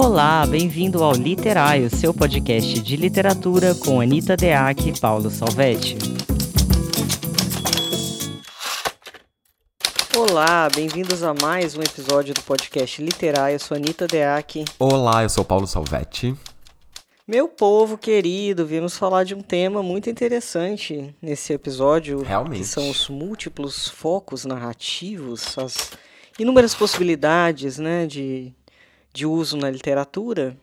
Olá, bem-vindo ao Literário, seu podcast de literatura com Anita Deac e Paulo Salvetti. Olá, bem-vindos a mais um episódio do podcast Literário. Eu sou Anita Deac. Olá, eu sou Paulo Salvetti. Meu povo querido, viemos falar de um tema muito interessante nesse episódio. Realmente. Que são os múltiplos focos narrativos, as inúmeras possibilidades né, de, de uso na literatura.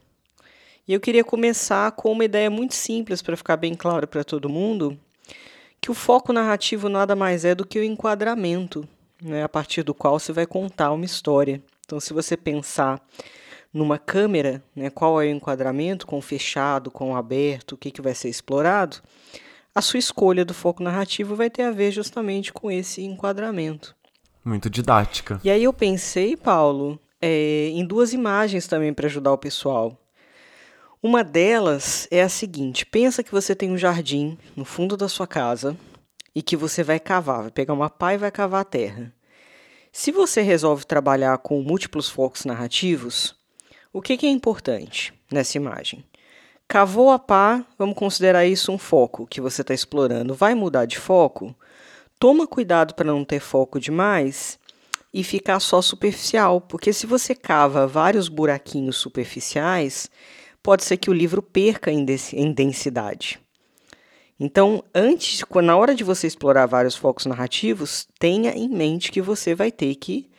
E eu queria começar com uma ideia muito simples para ficar bem claro para todo mundo, que o foco narrativo nada mais é do que o enquadramento, né, a partir do qual você vai contar uma história. Então, se você pensar numa câmera, né, qual é o enquadramento, com fechado, com aberto, o que, que vai ser explorado, a sua escolha do foco narrativo vai ter a ver justamente com esse enquadramento. Muito didática. E aí eu pensei, Paulo, é, em duas imagens também para ajudar o pessoal. Uma delas é a seguinte: pensa que você tem um jardim no fundo da sua casa e que você vai cavar, vai pegar uma pá e vai cavar a terra. Se você resolve trabalhar com múltiplos focos narrativos, o que, que é importante nessa imagem? Cavou a pá, vamos considerar isso um foco que você está explorando. Vai mudar de foco? Toma cuidado para não ter foco demais e ficar só superficial, porque se você cava vários buraquinhos superficiais, pode ser que o livro perca em densidade. Então, antes, na hora de você explorar vários focos narrativos, tenha em mente que você vai ter que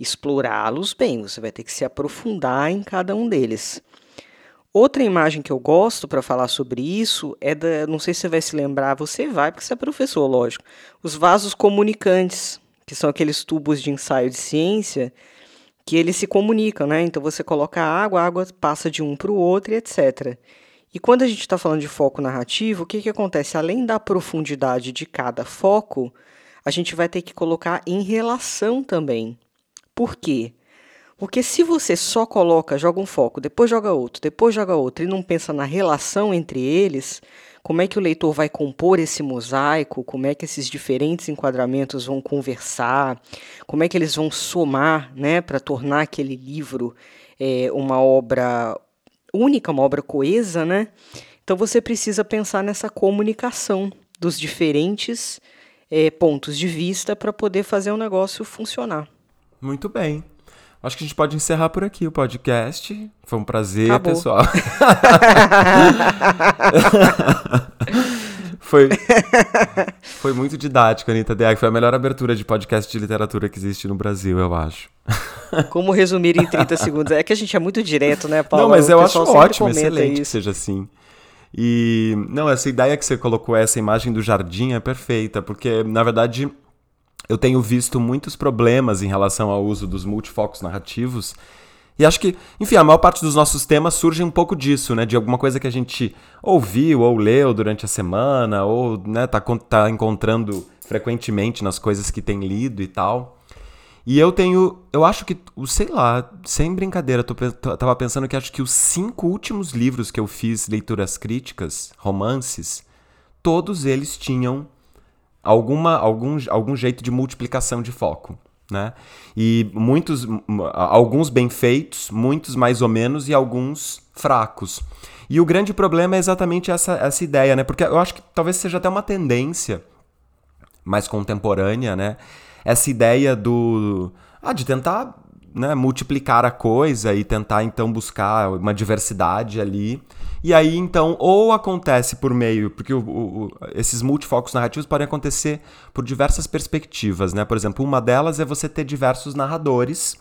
explorá-los bem, você vai ter que se aprofundar em cada um deles. Outra imagem que eu gosto para falar sobre isso é da, não sei se você vai se lembrar, você vai porque você é professor, lógico. Os vasos comunicantes, que são aqueles tubos de ensaio de ciência que eles se comunicam, né? Então você coloca água, a água passa de um para o outro e etc. E quando a gente está falando de foco narrativo, o que, que acontece? Além da profundidade de cada foco, a gente vai ter que colocar em relação também. Por quê? Porque se você só coloca, joga um foco, depois joga outro, depois joga outro e não pensa na relação entre eles, como é que o leitor vai compor esse mosaico, como é que esses diferentes enquadramentos vão conversar, como é que eles vão somar né, para tornar aquele livro é, uma obra única, uma obra coesa, né? Então você precisa pensar nessa comunicação dos diferentes é, pontos de vista para poder fazer o negócio funcionar. Muito bem. Acho que a gente pode encerrar por aqui o podcast. Foi um prazer, Acabou. pessoal. foi, foi muito didático, Anitta Deag. Foi a melhor abertura de podcast de literatura que existe no Brasil, eu acho. Como resumir em 30 segundos? É que a gente é muito direto, né, Paulo? Não, mas eu acho ótimo, excelente isso. que seja assim. E, não, essa ideia que você colocou, essa imagem do jardim é perfeita, porque, na verdade, eu tenho visto muitos problemas em relação ao uso dos multifocos narrativos. E acho que, enfim, a maior parte dos nossos temas surge um pouco disso, né? De alguma coisa que a gente ouviu ou leu durante a semana, ou né, tá, tá encontrando frequentemente nas coisas que tem lido e tal. E eu tenho, eu acho que, sei lá, sem brincadeira, tô, tava pensando que acho que os cinco últimos livros que eu fiz leituras críticas, romances, todos eles tinham alguma, algum, algum jeito de multiplicação de foco. Né? E muitos, alguns bem feitos, muitos mais ou menos e alguns fracos. E o grande problema é exatamente essa, essa ideia, né? Porque eu acho que talvez seja até uma tendência mais contemporânea, né? Essa ideia do ah, de tentar né, multiplicar a coisa e tentar então buscar uma diversidade ali. E aí então ou acontece por meio, porque o, o, esses multifocos narrativos podem acontecer por diversas perspectivas, né? Por exemplo, uma delas é você ter diversos narradores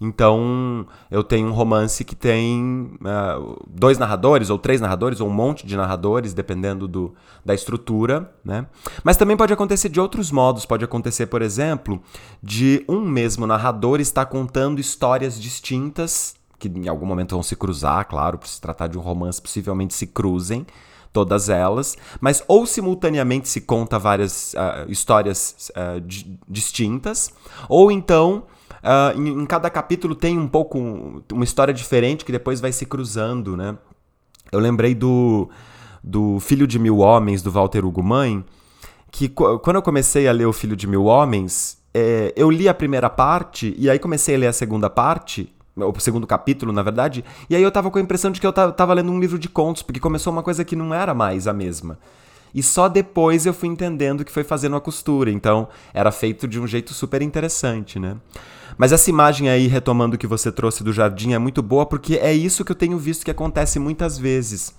então, eu tenho um romance que tem uh, dois narradores, ou três narradores, ou um monte de narradores, dependendo do, da estrutura, né? Mas também pode acontecer de outros modos. Pode acontecer, por exemplo, de um mesmo narrador estar contando histórias distintas, que em algum momento vão se cruzar, claro, por se tratar de um romance, possivelmente se cruzem todas elas, mas ou simultaneamente se conta várias uh, histórias uh, distintas, ou então Uh, em, em, cada capítulo tem um pouco uma história diferente que depois vai se cruzando, né? Eu lembrei do, do Filho de Mil Homens, do Walter Hugo Mãe, que quando eu comecei a ler O Filho de Mil Homens, é, eu li a primeira parte e aí comecei a ler a segunda parte, o segundo capítulo, na verdade, e aí eu tava com a impressão de que eu tava lendo um livro de contos, porque começou uma coisa que não era mais a mesma. E só depois eu fui entendendo que foi fazendo a costura, então era feito de um jeito super interessante, né? Mas essa imagem aí, retomando o que você trouxe do jardim, é muito boa porque é isso que eu tenho visto que acontece muitas vezes.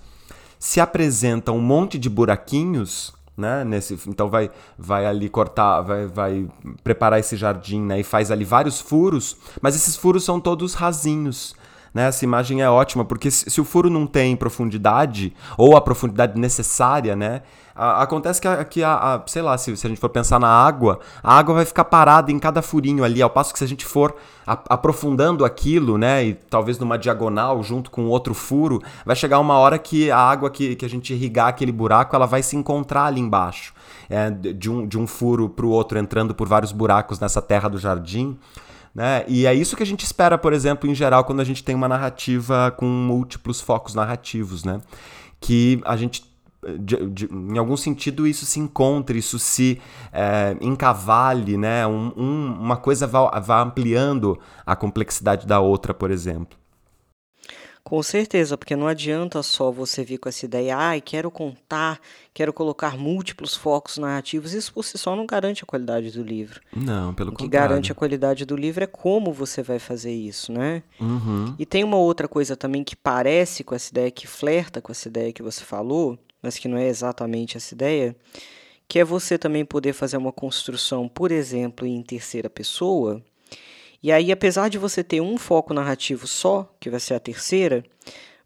Se apresenta um monte de buraquinhos, né? Nesse, então vai, vai ali cortar, vai, vai preparar esse jardim, né? E faz ali vários furos, mas esses furos são todos rasinhos. Né? Essa imagem é ótima, porque se, o furo não tem profundidade, ou a profundidade necessária, né? A, acontece que, a, que a, a, sei lá, se, se, a gente for pensar na água, a água vai ficar parada em cada furinho ali, ao passo que se a gente for aprofundando aquilo, né, e talvez numa diagonal junto com outro furo, vai chegar uma hora que a água que, que a gente irrigar aquele buraco, ela vai se encontrar ali embaixo, é, de, um, de um furo para o outro, entrando por vários buracos nessa terra do jardim. Né? E é isso que a gente espera, por exemplo, em geral, quando a gente tem uma narrativa com múltiplos focos narrativos, né? Que a gente de, de, em algum sentido isso se encontre, isso se é, encavale, né? Um, um, uma coisa vá, vá ampliando a complexidade da outra, por exemplo. Com certeza, porque não adianta só você vir com essa ideia, ai, ah, quero contar, quero colocar múltiplos focos narrativos, isso por si só não garante a qualidade do livro. Não, pelo contrário. O que garante a qualidade do livro é como você vai fazer isso, né? Uhum. E tem uma outra coisa também que parece com essa ideia, que flerta com essa ideia que você falou, mas que não é exatamente essa ideia, que é você também poder fazer uma construção, por exemplo, em terceira pessoa, e aí, apesar de você ter um foco narrativo só, que vai ser a terceira,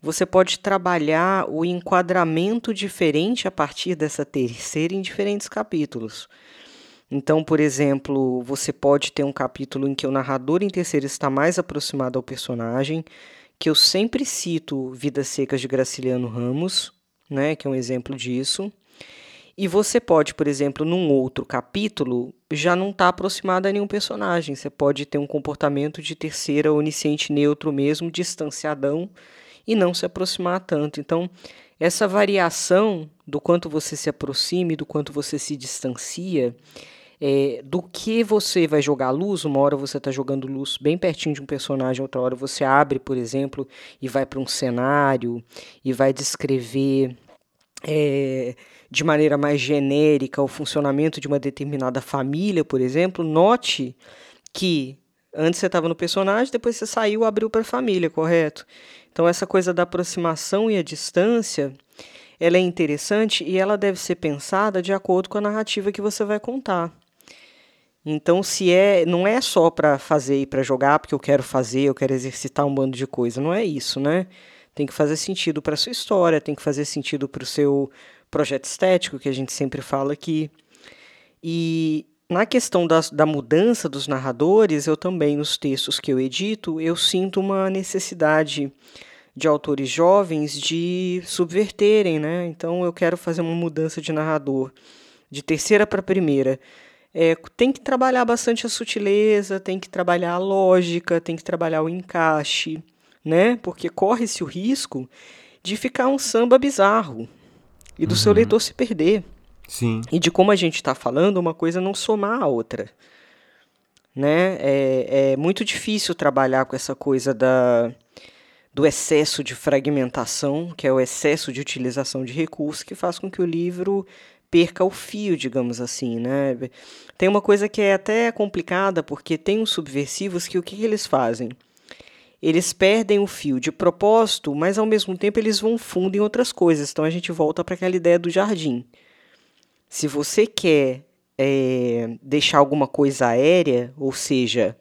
você pode trabalhar o enquadramento diferente a partir dessa terceira em diferentes capítulos. Então, por exemplo, você pode ter um capítulo em que o narrador em terceira está mais aproximado ao personagem, que eu sempre cito Vidas Secas de Graciliano Ramos, né, que é um exemplo disso. E você pode, por exemplo, num outro capítulo, já não estar tá aproximado a nenhum personagem. Você pode ter um comportamento de terceira onisciente neutro mesmo, distanciadão, e não se aproximar tanto. Então, essa variação do quanto você se aproxima e do quanto você se distancia, é, do que você vai jogar luz, uma hora você está jogando luz bem pertinho de um personagem, outra hora você abre, por exemplo, e vai para um cenário e vai descrever. É, de maneira mais genérica o funcionamento de uma determinada família, por exemplo, note que antes você estava no personagem, depois você saiu abriu para a família, correto? Então essa coisa da aproximação e a distância, ela é interessante e ela deve ser pensada de acordo com a narrativa que você vai contar. Então, se é, não é só para fazer e para jogar, porque eu quero fazer, eu quero exercitar um bando de coisa, não é isso, né? Tem que fazer sentido para sua história, tem que fazer sentido para o seu projeto estético, que a gente sempre fala aqui. E na questão da, da mudança dos narradores, eu também, nos textos que eu edito, eu sinto uma necessidade de autores jovens de subverterem, né? Então eu quero fazer uma mudança de narrador de terceira para primeira. É, tem que trabalhar bastante a sutileza, tem que trabalhar a lógica, tem que trabalhar o encaixe, né? Porque corre-se o risco de ficar um samba bizarro, e do uhum. seu leitor se perder. Sim. E de como a gente está falando, uma coisa não somar a outra. Né? É, é muito difícil trabalhar com essa coisa da, do excesso de fragmentação, que é o excesso de utilização de recursos, que faz com que o livro perca o fio, digamos assim, né? Tem uma coisa que é até complicada, porque tem uns subversivos que o que, que eles fazem? Eles perdem o fio de propósito, mas ao mesmo tempo eles vão fundo em outras coisas. Então a gente volta para aquela ideia do jardim. Se você quer é, deixar alguma coisa aérea, ou seja,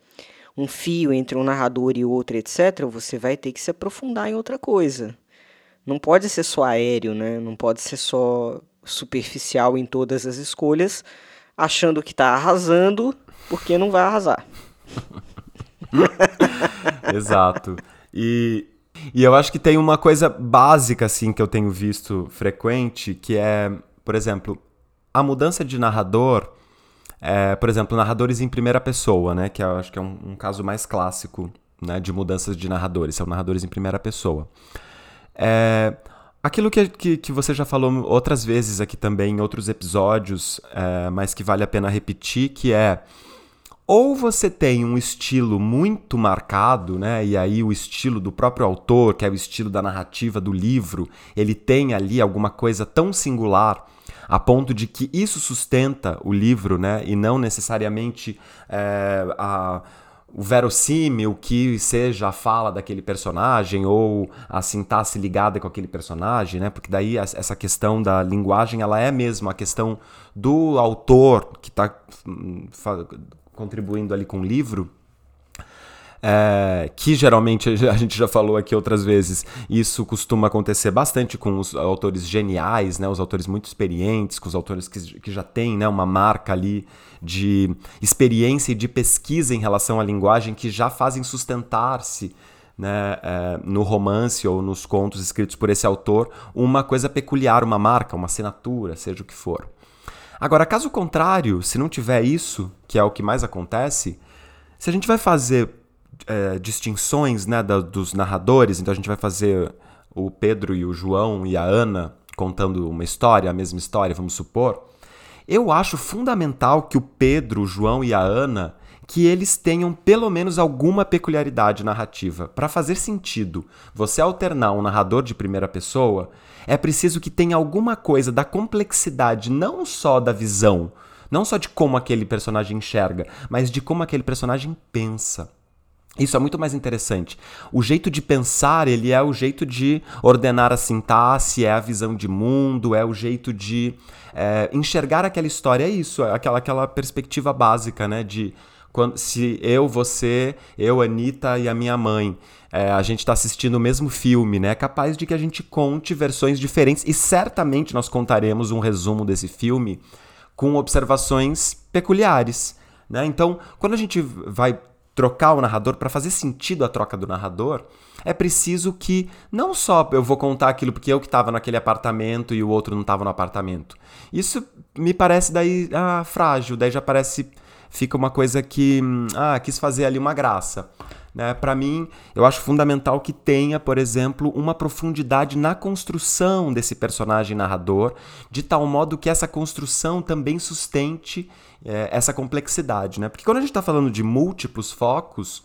um fio entre um narrador e outro, etc., você vai ter que se aprofundar em outra coisa. Não pode ser só aéreo, né? Não pode ser só superficial em todas as escolhas, achando que está arrasando, porque não vai arrasar. Exato. E, e eu acho que tem uma coisa básica, assim, que eu tenho visto frequente, que é, por exemplo, a mudança de narrador. É, por exemplo, narradores em primeira pessoa, né? Que eu acho que é um, um caso mais clássico né, de mudanças de narradores. São narradores em primeira pessoa. É, aquilo que, que, que, você já falou outras vezes aqui também, em outros episódios, é, mas que vale a pena repetir, que é ou você tem um estilo muito marcado, né? E aí o estilo do próprio autor, que é o estilo da narrativa do livro, ele tem ali alguma coisa tão singular a ponto de que isso sustenta o livro, né? E não necessariamente é, a o verossímil que seja a fala daquele personagem ou a sintaxe ligada com aquele personagem, né? Porque daí essa questão da linguagem, ela é mesmo a questão do autor que está hum, contribuindo ali com o livro, é, que geralmente a gente já falou aqui outras vezes, isso costuma acontecer bastante com os autores geniais, né, os autores muito experientes, com os autores que, que já têm né, uma marca ali de experiência e de pesquisa em relação à linguagem que já fazem sustentar-se né, é, no romance ou nos contos escritos por esse autor uma coisa peculiar, uma marca, uma assinatura, seja o que for. Agora, caso contrário, se não tiver isso, que é o que mais acontece, se a gente vai fazer é, distinções né, da, dos narradores, então a gente vai fazer o Pedro e o João e a Ana contando uma história, a mesma história, vamos supor. Eu acho fundamental que o Pedro, o João e a Ana que eles tenham pelo menos alguma peculiaridade narrativa. Para fazer sentido você alternar um narrador de primeira pessoa, é preciso que tenha alguma coisa da complexidade não só da visão, não só de como aquele personagem enxerga, mas de como aquele personagem pensa. Isso é muito mais interessante. O jeito de pensar, ele é o jeito de ordenar a sintaxe, é a visão de mundo, é o jeito de é, enxergar aquela história. É isso, é aquela, aquela perspectiva básica, né? De quando, se eu, você, eu, Anitta e a minha mãe, é, a gente está assistindo o mesmo filme, né? É capaz de que a gente conte versões diferentes e certamente nós contaremos um resumo desse filme com observações peculiares. Né? Então, quando a gente vai trocar o narrador, para fazer sentido a troca do narrador, é preciso que não só eu vou contar aquilo porque eu que estava naquele apartamento e o outro não estava no apartamento. Isso me parece daí ah, frágil, daí já parece fica uma coisa que ah, quis fazer ali uma graça. Né? Para mim, eu acho fundamental que tenha, por exemplo, uma profundidade na construção desse personagem narrador, de tal modo que essa construção também sustente é, essa complexidade. Né? Porque quando a gente está falando de múltiplos focos,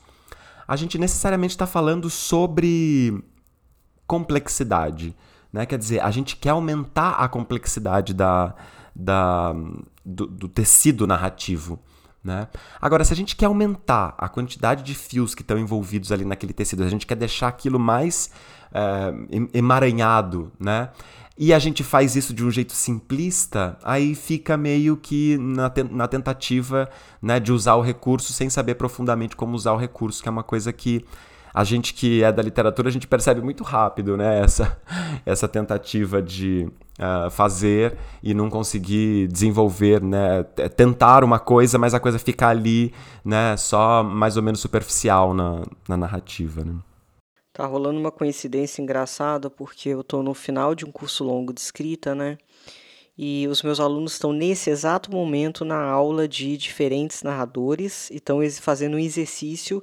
a gente necessariamente está falando sobre complexidade. Né? Quer dizer, a gente quer aumentar a complexidade da, da, do, do tecido narrativo. Né? Agora, se a gente quer aumentar a quantidade de fios que estão envolvidos ali naquele tecido, a gente quer deixar aquilo mais é, emaranhado, né? e a gente faz isso de um jeito simplista, aí fica meio que na, te na tentativa né, de usar o recurso sem saber profundamente como usar o recurso, que é uma coisa que a gente que é da literatura, a gente percebe muito rápido, né? Essa, essa tentativa de uh, fazer e não conseguir desenvolver, né? Tentar uma coisa, mas a coisa ficar ali, né? Só mais ou menos superficial na, na narrativa, né? Tá rolando uma coincidência engraçada porque eu estou no final de um curso longo de escrita, né? E os meus alunos estão nesse exato momento na aula de diferentes narradores e estão fazendo um exercício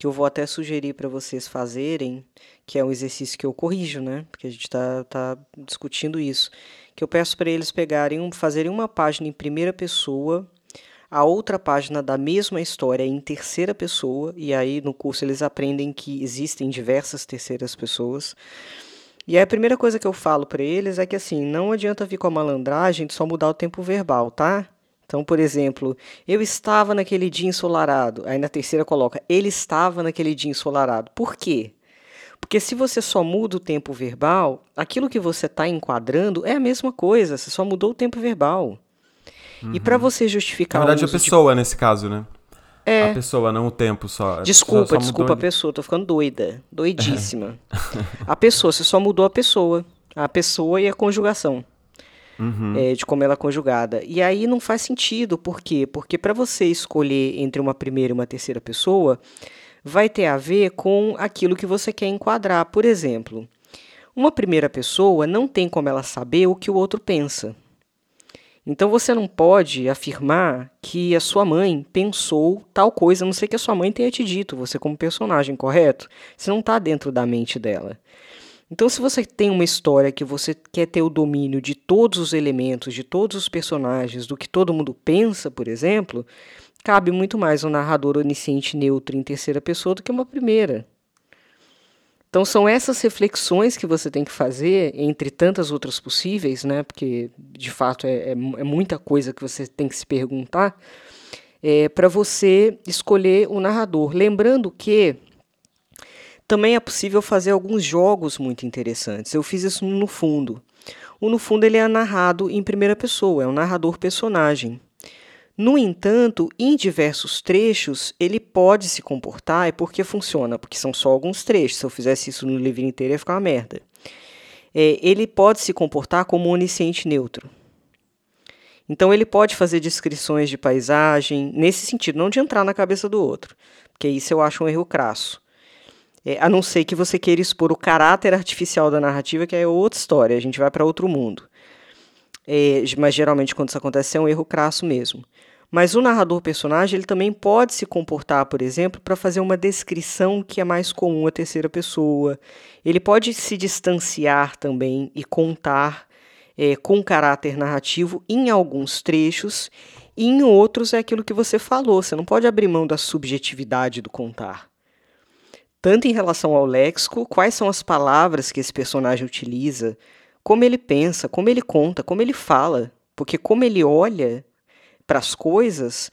que eu vou até sugerir para vocês fazerem, que é um exercício que eu corrijo, né? Porque a gente está tá discutindo isso. Que eu peço para eles pegarem, fazerem uma página em primeira pessoa, a outra página da mesma história em terceira pessoa, e aí no curso eles aprendem que existem diversas terceiras pessoas. E aí a primeira coisa que eu falo para eles é que assim, não adianta vir com a malandragem de só mudar o tempo verbal, tá? Então, por exemplo, eu estava naquele dia ensolarado. Aí na terceira coloca, ele estava naquele dia ensolarado. Por quê? Porque se você só muda o tempo verbal, aquilo que você está enquadrando é a mesma coisa, você só mudou o tempo verbal. Uhum. E para você justificar. Na verdade, a pessoa, de... nesse caso, né? É. A pessoa, não o tempo só. Desculpa, só, só desculpa a pessoa, tô ficando doida. Doidíssima. a pessoa, você só mudou a pessoa. A pessoa e a conjugação uhum. é, de como ela é conjugada. E aí não faz sentido, por quê? Porque para você escolher entre uma primeira e uma terceira pessoa, vai ter a ver com aquilo que você quer enquadrar. Por exemplo, uma primeira pessoa não tem como ela saber o que o outro pensa. Então você não pode afirmar que a sua mãe pensou tal coisa, a não ser que a sua mãe tenha te dito, você como personagem, correto? Você não está dentro da mente dela. Então, se você tem uma história que você quer ter o domínio de todos os elementos, de todos os personagens, do que todo mundo pensa, por exemplo, cabe muito mais um narrador onisciente neutro em terceira pessoa do que uma primeira. Então são essas reflexões que você tem que fazer, entre tantas outras possíveis, né? Porque de fato é, é, é muita coisa que você tem que se perguntar, é, para você escolher o narrador. Lembrando que também é possível fazer alguns jogos muito interessantes. Eu fiz isso no fundo. O no fundo ele é narrado em primeira pessoa, é um narrador personagem. No entanto, em diversos trechos, ele pode se comportar, e por que funciona? Porque são só alguns trechos. Se eu fizesse isso no livro inteiro, ia ficar uma merda. É, ele pode se comportar como onisciente neutro. Então, ele pode fazer descrições de paisagem, nesse sentido, não de entrar na cabeça do outro, porque isso eu acho um erro crasso. É, a não ser que você queira expor o caráter artificial da narrativa, que é outra história, a gente vai para outro mundo. É, mas geralmente, quando isso acontece, é um erro crasso mesmo. Mas o narrador personagem ele também pode se comportar, por exemplo, para fazer uma descrição que é mais comum à terceira pessoa. Ele pode se distanciar também e contar é, com caráter narrativo em alguns trechos, e em outros é aquilo que você falou. Você não pode abrir mão da subjetividade do contar. Tanto em relação ao léxico, quais são as palavras que esse personagem utiliza, como ele pensa, como ele conta, como ele fala. Porque como ele olha para as coisas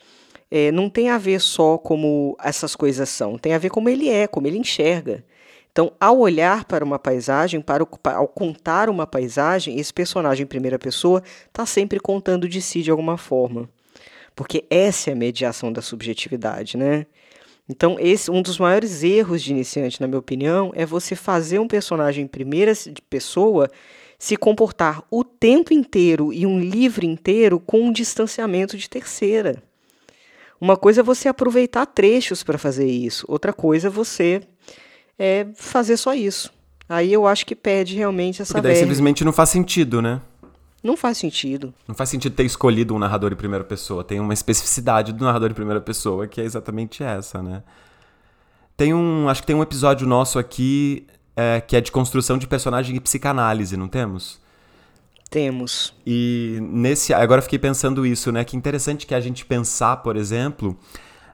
é, não tem a ver só como essas coisas são, tem a ver como ele é, como ele enxerga. Então, ao olhar para uma paisagem, para o, ao contar uma paisagem, esse personagem em primeira pessoa está sempre contando de si de alguma forma. Porque essa é a mediação da subjetividade, né? Então, esse um dos maiores erros de iniciante, na minha opinião, é você fazer um personagem em primeira pessoa se comportar o tempo inteiro e um livro inteiro com um distanciamento de terceira. Uma coisa é você aproveitar trechos para fazer isso, outra coisa é você é, fazer só isso. Aí eu acho que pede realmente essa Porque daí simplesmente não faz sentido, né? Não faz sentido. Não faz sentido ter escolhido um narrador em primeira pessoa. Tem uma especificidade do narrador em primeira pessoa que é exatamente essa, né? Tem um. Acho que tem um episódio nosso aqui é, que é de construção de personagem e psicanálise, não temos? Temos. E nesse. Agora fiquei pensando isso, né? Que interessante que a gente pensar, por exemplo,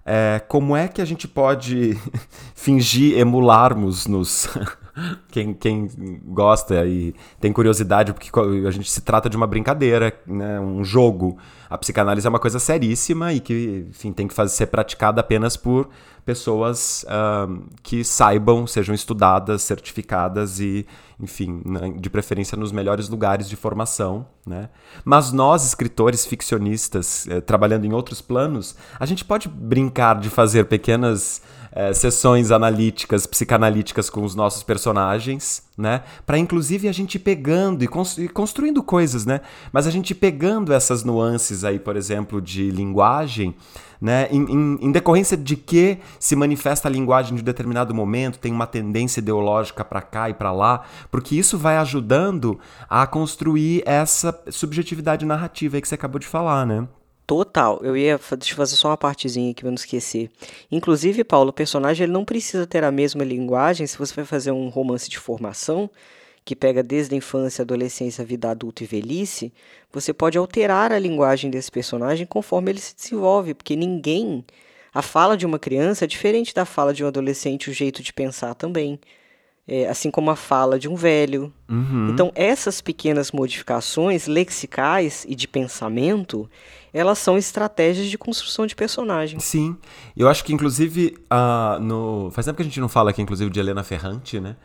é, como é que a gente pode fingir emularmos nos. Quem, quem gosta e tem curiosidade, porque a gente se trata de uma brincadeira, né, um jogo. A psicanálise é uma coisa seríssima e que, enfim, tem que fazer, ser praticada apenas por pessoas uh, que saibam, sejam estudadas, certificadas e, enfim, de preferência nos melhores lugares de formação, né? Mas nós, escritores ficcionistas, eh, trabalhando em outros planos, a gente pode brincar de fazer pequenas é, sessões analíticas, psicanalíticas com os nossos personagens, né? Para inclusive a gente pegando e, constru construindo coisas, né? Mas a gente pegando essas nuances aí, por exemplo, de linguagem, né? Em, em, em decorrência de que se manifesta a linguagem de um determinado momento, tem uma tendência ideológica para cá e para lá, porque isso vai ajudando a construir essa subjetividade narrativa aí que você acabou de falar, né? Total. Eu ia deixa eu fazer só uma partezinha aqui para não esquecer. Inclusive, Paulo, o personagem ele não precisa ter a mesma linguagem se você vai fazer um romance de formação que pega desde a infância, adolescência, vida adulta e velhice, você pode alterar a linguagem desse personagem conforme ele se desenvolve, porque ninguém a fala de uma criança é diferente da fala de um adolescente, o jeito de pensar também é, assim como a fala de um velho. Uhum. Então, essas pequenas modificações lexicais e de pensamento, elas são estratégias de construção de personagem. Sim. Eu acho que, inclusive, uh, no... faz tempo que a gente não fala aqui, inclusive, de Helena Ferrante, né?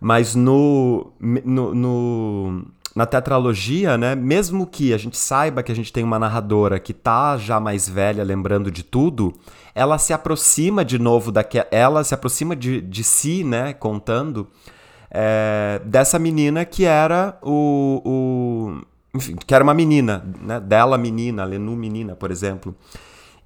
Mas no, no, no, na tetralogia, né, mesmo que a gente saiba que a gente tem uma narradora que tá já mais velha, lembrando de tudo, ela se aproxima de novo daquela. Ela se aproxima de, de si, né? Contando. É, dessa menina que era o, o. Enfim, que era uma menina, né? Dela menina, Lenu menina, por exemplo.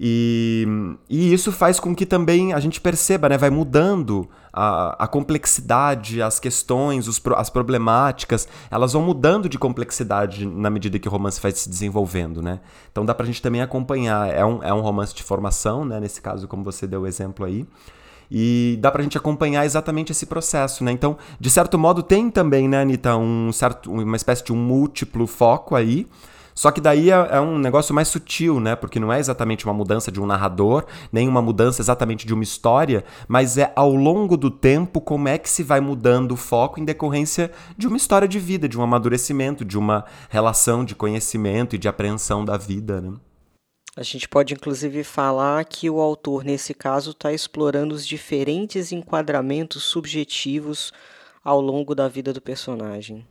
E, e isso faz com que também a gente perceba, né? Vai mudando a, a complexidade, as questões, os, as problemáticas, elas vão mudando de complexidade na medida que o romance vai se desenvolvendo, né? Então dá pra gente também acompanhar. É um, é um romance de formação, né? Nesse caso, como você deu o exemplo aí. E dá pra gente acompanhar exatamente esse processo, né? Então, de certo modo, tem também, né, Anitta, um certo, uma espécie de um múltiplo foco aí Só que daí é, é, um negócio mais sutil, né? Porque não é exatamente uma mudança de um narrador, nem uma mudança exatamente de uma história, mas é ao longo do tempo como é que se vai mudando o foco em decorrência de uma história de vida, de um amadurecimento, de uma relação de conhecimento e de apreensão da vida, né? A gente pode inclusive falar que o autor, nesse caso, está explorando os diferentes enquadramentos subjetivos ao longo da vida do personagem.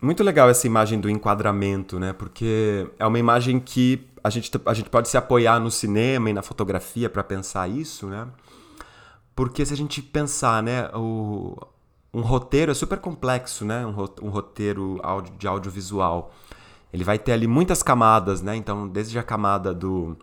Muito legal essa imagem do enquadramento, né? Porque é uma imagem que a gente, a gente pode se apoiar no cinema e na fotografia para pensar isso, né? Porque se a gente pensar, né, o, um roteiro é super complexo, né? Um, roteiro de audiovisual. Ele vai ter ali muitas camadas, né? Então, desde a camada do,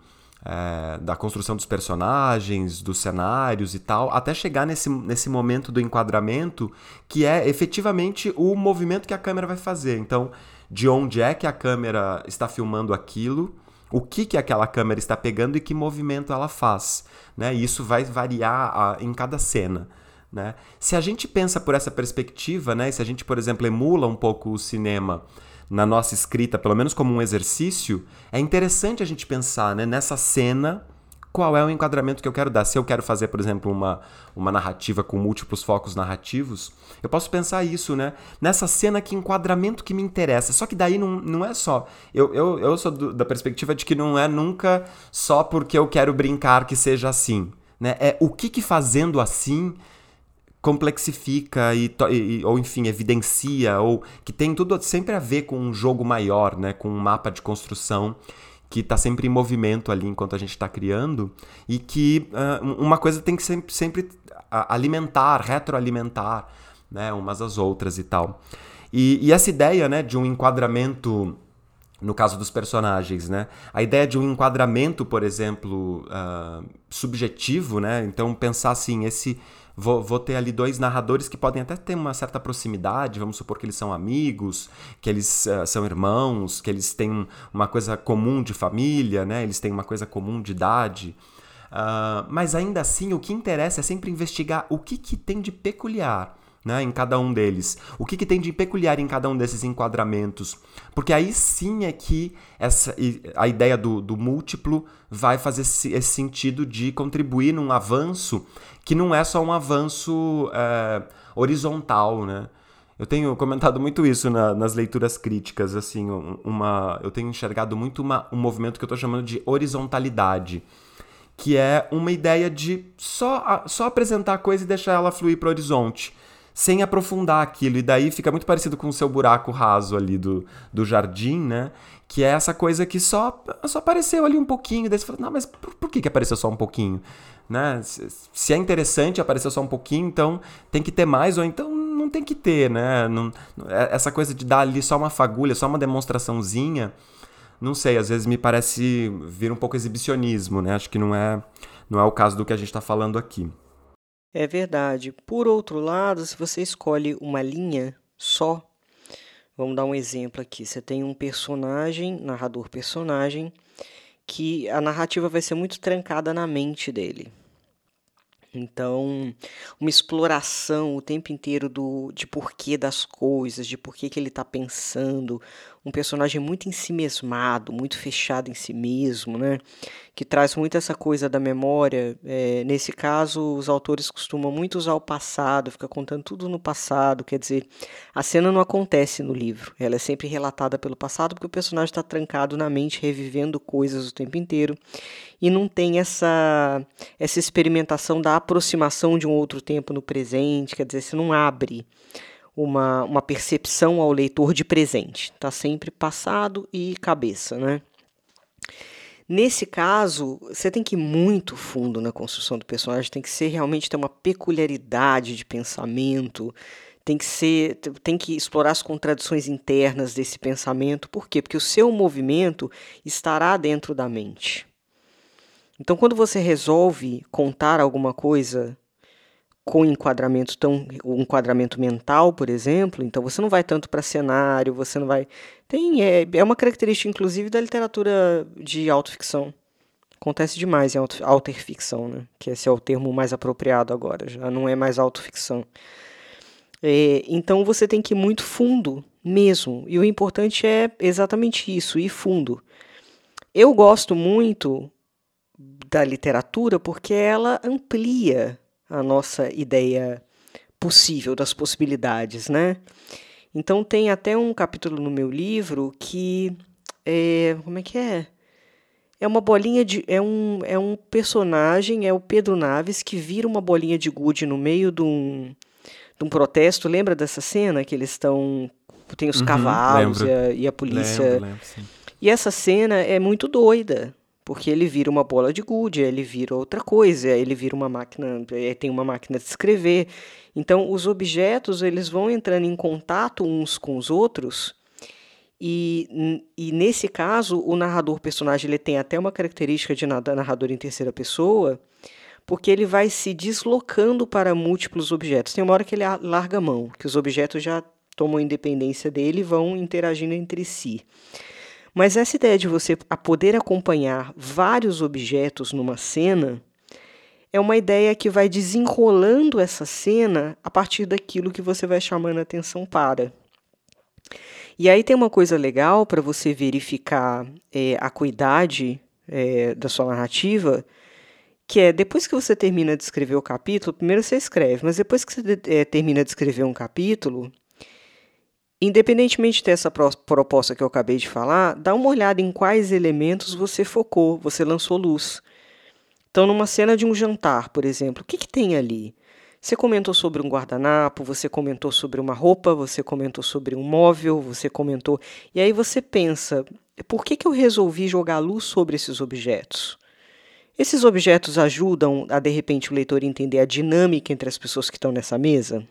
é, da construção dos personagens, dos cenários e tal, até chegar nesse, nesse momento do enquadramento, que é efetivamente o movimento que a câmera vai fazer. Então, de onde é que a câmera está filmando aquilo, o que, que aquela câmera está pegando e que movimento ela faz. Né? E isso vai variar a, em cada cena. Né? Se a gente pensa por essa perspectiva, né? se a gente, por exemplo, emula um pouco o cinema na nossa escrita, pelo menos como um exercício, é interessante a gente pensar né, nessa cena qual é o enquadramento que eu quero dar. Se eu quero fazer, por exemplo, uma, uma narrativa com múltiplos focos narrativos, eu posso pensar isso, né? Nessa cena, que enquadramento que me interessa. Só que daí não, não é só. Eu, eu, eu sou do, da perspectiva de que não é nunca só porque eu quero brincar que seja assim. Né? É o que, que fazendo assim complexifica e, e, ou enfim evidencia ou que tem tudo sempre a ver com um jogo maior, né, com um mapa de construção que está sempre em movimento ali enquanto a gente está criando e que uh, uma coisa tem que sempre, sempre alimentar, retroalimentar, né, umas às outras e tal. E, e essa ideia, né, de um enquadramento no caso dos personagens, né? A ideia de um enquadramento, por exemplo, uh, subjetivo, né? Então pensar assim, esse Vou, vou, ter ali dois narradores que podem até ter uma certa proximidade, vamos supor que eles são amigos, que eles uh, são irmãos, que eles têm uma coisa comum de família, né? eles têm uma coisa comum de idade. Uh, mas ainda assim, o que interessa é sempre investigar o que, que tem de peculiar né, em cada um deles. O que, que tem de peculiar em cada um desses enquadramentos? Porque aí sim é que essa, a ideia do, do múltiplo vai fazer esse, esse sentido de contribuir num avanço que não é só um avanço é, horizontal, né? Eu tenho comentado muito isso na, nas leituras críticas, assim, uma, eu tenho enxergado muito uma, um movimento que eu estou chamando de horizontalidade, que é uma ideia de só, só apresentar a coisa e deixar ela fluir para o horizonte sem aprofundar aquilo. E daí fica muito parecido com o seu buraco raso ali do, do jardim, né? Que é essa coisa que só, só apareceu ali um pouquinho. Daí você fala, não, mas por, por que, que apareceu só um pouquinho? Né? Se, se é interessante, apareceu só um pouquinho, então tem que ter mais, ou então não tem que ter, né? Não, é, essa coisa de dar ali só uma fagulha, só uma demonstraçãozinha, não sei, às vezes me parece vir um pouco exibicionismo, né? Acho que não é, não é o caso do que a gente está falando aqui. É verdade. Por outro lado, se você escolhe uma linha só, vamos dar um exemplo aqui. Você tem um personagem, narrador personagem, que a narrativa vai ser muito trancada na mente dele. Então, uma exploração o tempo inteiro do, de porquê das coisas, de porquê que ele está pensando. Um personagem muito ensimesmado, muito fechado em si mesmo, né? Que traz muito essa coisa da memória. É, nesse caso, os autores costumam muito usar o passado, fica contando tudo no passado. Quer dizer, a cena não acontece no livro. Ela é sempre relatada pelo passado porque o personagem está trancado na mente, revivendo coisas o tempo inteiro e não tem essa, essa experimentação da aproximação de um outro tempo no presente, quer dizer, você não abre uma, uma percepção ao leitor de presente, está sempre passado e cabeça, né? Nesse caso, você tem que ir muito fundo na construção do personagem, tem que ser realmente ter uma peculiaridade de pensamento, tem que ser, tem que explorar as contradições internas desse pensamento. Por quê? Porque o seu movimento estará dentro da mente. Então, quando você resolve contar alguma coisa com enquadramento tão o enquadramento mental, por exemplo, então você não vai tanto para cenário, você não vai tem é, é uma característica inclusive da literatura de autoficção. Acontece demais em auto, autoficção, né? Que esse é o termo mais apropriado agora, já não é mais autoficção. É, então você tem que ir muito fundo mesmo. E o importante é exatamente isso, ir fundo. Eu gosto muito da literatura porque ela amplia a nossa ideia possível, das possibilidades, né? Então tem até um capítulo no meu livro que é, como é que é? É uma bolinha de é um é um personagem, é o Pedro Naves que vira uma bolinha de gude no meio de um de um protesto. Lembra dessa cena que eles estão tem os uhum, cavalos e a, e a, polícia. Lembro, lembro, e essa cena é muito doida, porque ele vira uma bola de gude, ele vira outra coisa, ele vira uma máquina, tem uma máquina de escrever. Então, os objetos eles vão entrando em contato uns com os outros. E, e nesse caso, o narrador personagem ele tem até uma característica de narrador em terceira pessoa, porque ele vai se deslocando para múltiplos objetos. Tem uma hora que ele larga a mão, que os objetos já tomam independência dele e vão interagindo entre si. Mas essa ideia de você poder acompanhar vários objetos numa cena é uma ideia que vai desenrolando essa cena a partir daquilo que você vai chamando a atenção para. E aí tem uma coisa legal para você verificar é, a cuidade é, da sua narrativa, que é depois que você termina de escrever o capítulo, primeiro você escreve, mas depois que você é, termina de escrever um capítulo, independentemente dessa proposta que eu acabei de falar, dá uma olhada em quais elementos você focou, você lançou luz. Então, numa cena de um jantar, por exemplo, o que, que tem ali? Você comentou sobre um guardanapo, você comentou sobre uma roupa, você comentou sobre um móvel, você comentou. E aí você pensa: por que, que eu resolvi jogar luz sobre esses objetos? Esses objetos ajudam a, de repente, o leitor entender a dinâmica entre as pessoas que estão nessa mesa?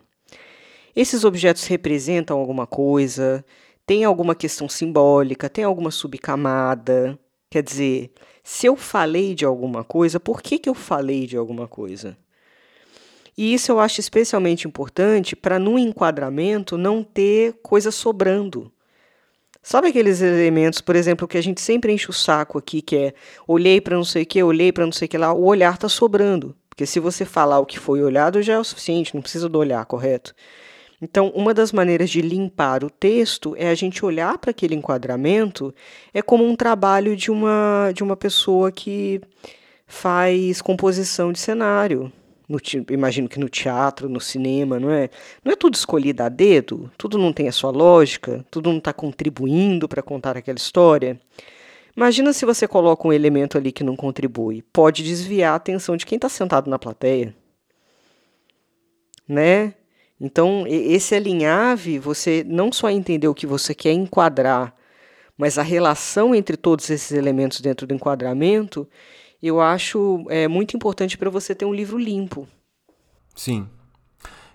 Esses objetos representam alguma coisa? Tem alguma questão simbólica? Tem alguma subcamada? Quer dizer, se eu falei de alguma coisa, por que, que eu falei de alguma coisa? E isso eu acho especialmente importante para no enquadramento não ter coisa sobrando. Sabe aqueles elementos, por exemplo, que a gente sempre enche o saco aqui, que é olhei para não sei o que, olhei para não sei o que lá, o olhar está sobrando. Porque se você falar o que foi olhado já é o suficiente, não precisa do olhar, correto? Então, uma das maneiras de limpar o texto é a gente olhar para aquele enquadramento, é como um trabalho de uma, de uma pessoa que faz composição de cenário. No, imagino que no teatro, no cinema, não é? Não é tudo escolhido a dedo, tudo não tem a sua lógica, tudo não está contribuindo para contar aquela história. Imagina se você coloca um elemento ali que não contribui, pode desviar a atenção de quem está sentado na plateia, né? Então, esse alinhave, você não só entender o que você quer enquadrar, mas a relação entre todos esses elementos dentro do enquadramento, eu acho é, muito importante para você ter um livro limpo. Sim.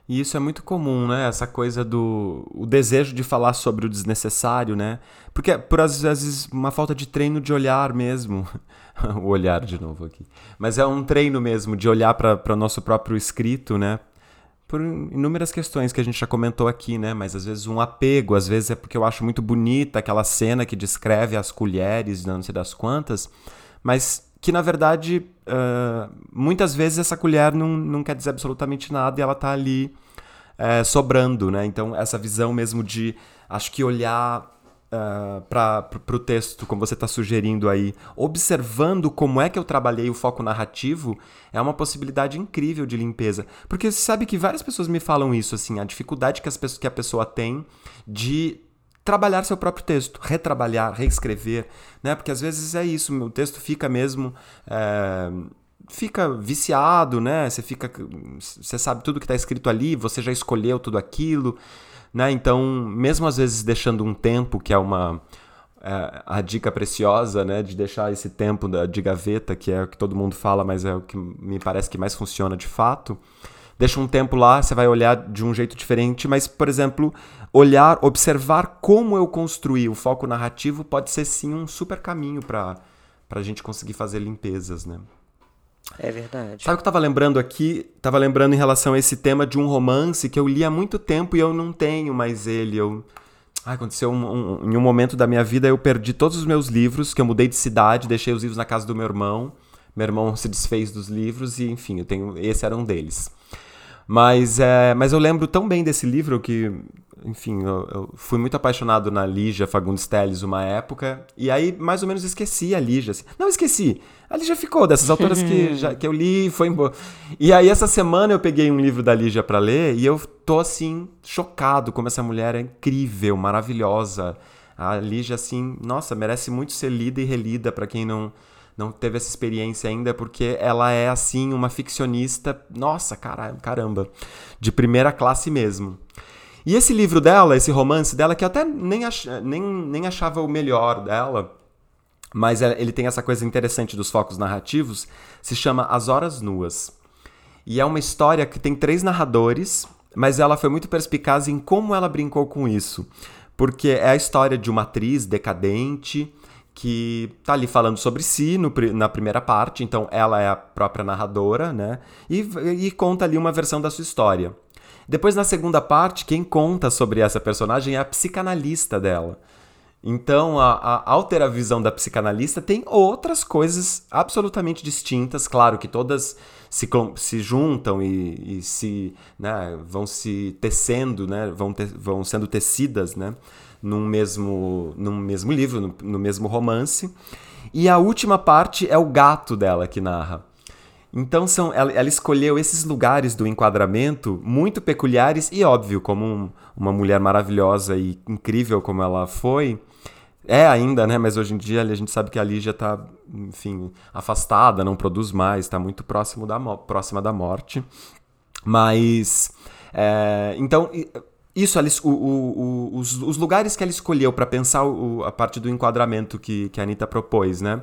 E isso é muito comum, né? Essa coisa do o desejo de falar sobre o desnecessário, né? Porque por às vezes uma falta de treino de olhar mesmo. o olhar de novo aqui. Mas é um treino mesmo de olhar para o nosso próprio escrito, né? Por inúmeras questões que a gente já comentou aqui, né? Mas às vezes um apego, às vezes é porque eu acho muito bonita aquela cena que descreve as colheres, não sei das quantas, mas que na verdade uh, muitas vezes essa colher não, não quer dizer absolutamente nada e ela tá ali uh, sobrando, né? Então essa visão mesmo de acho que olhar uh, para o texto, como você está sugerindo aí, observando como é que eu trabalhei o foco narrativo, é uma possibilidade incrível de limpeza. Porque você sabe que várias pessoas me falam isso, assim, a dificuldade que, as pessoas, que a pessoa tem de trabalhar seu próprio texto, retrabalhar, reescrever, né? Porque às vezes é isso, o texto fica mesmo. É fica viciado, né? Você fica, você sabe tudo que está escrito ali, você já escolheu tudo aquilo, né? Então, mesmo às vezes deixando um tempo, que é uma é, a dica preciosa, né, de deixar esse tempo de gaveta, que é o que todo mundo fala, mas é o que me parece que mais funciona de fato. Deixa um tempo lá, você vai olhar de um jeito diferente, mas, por exemplo, olhar, observar como eu construí o foco narrativo pode ser sim um super caminho para a gente conseguir fazer limpezas, né? É verdade. Sabe o que eu tava lembrando aqui? Tava lembrando em relação a esse tema de um romance que eu li há muito tempo e eu não tenho mais ele. Eu... Aconteceu um, um, em um momento da minha vida, eu perdi todos os meus livros, que eu mudei de cidade, deixei os livros na casa do meu irmão. Meu irmão se desfez dos livros e, enfim, eu tenho, esse era um deles. Mas, é, mas eu lembro tão bem desse livro que enfim, eu, eu, fui muito apaixonado na Lígia Fagundes Telles uma época, e aí mais ou menos esqueci a Lígia. Assim. Não esqueci, a Lígia ficou, dessas autoras que, já, que eu li e foi embora. E aí essa semana eu peguei um livro da Lígia para ler e eu tô assim, chocado como essa mulher é incrível, maravilhosa. A Lígia, assim, nossa, merece muito ser lida e relida para quem não não teve essa experiência ainda, porque ela é, assim, uma ficcionista, nossa, caramba, de primeira classe mesmo. E esse livro dela, esse romance dela, que eu até nem, ach, nem, nem achava o melhor dela, mas é, ele tem essa coisa interessante dos focos narrativos, se chama As Horas Nuas. E é uma história que tem três narradores, mas ela foi muito perspicaz em como ela brincou com isso. Porque é a história de uma atriz decadente que tá ali falando sobre si no, na primeira parte, então ela é a própria narradora, né? E, e conta ali uma versão da sua história. Depois, na segunda parte, quem conta sobre essa personagem é a psicanalista dela. Então, a, a, ao ter a visão da psicanalista, tem outras coisas absolutamente distintas, claro que todas se, se juntam e, e se né, vão se tecendo, né, vão, te, vão sendo tecidas, né? num mesmo, num mesmo livro, no, no mesmo romance. E a última parte é o gato dela que narra. Então são, ela, ela, escolheu esses lugares do enquadramento muito peculiares e óbvio, como um, uma mulher maravilhosa e incrível como ela foi, é ainda, né? Mas hoje em dia a gente sabe que a Lígia está, enfim, afastada, não produz mais, está muito próximo da, próxima da morte. Mas, é, então, isso, ela, o, o, o, os, os, lugares que ela escolheu para pensar a parte do enquadramento que, que a Anitta propôs, né?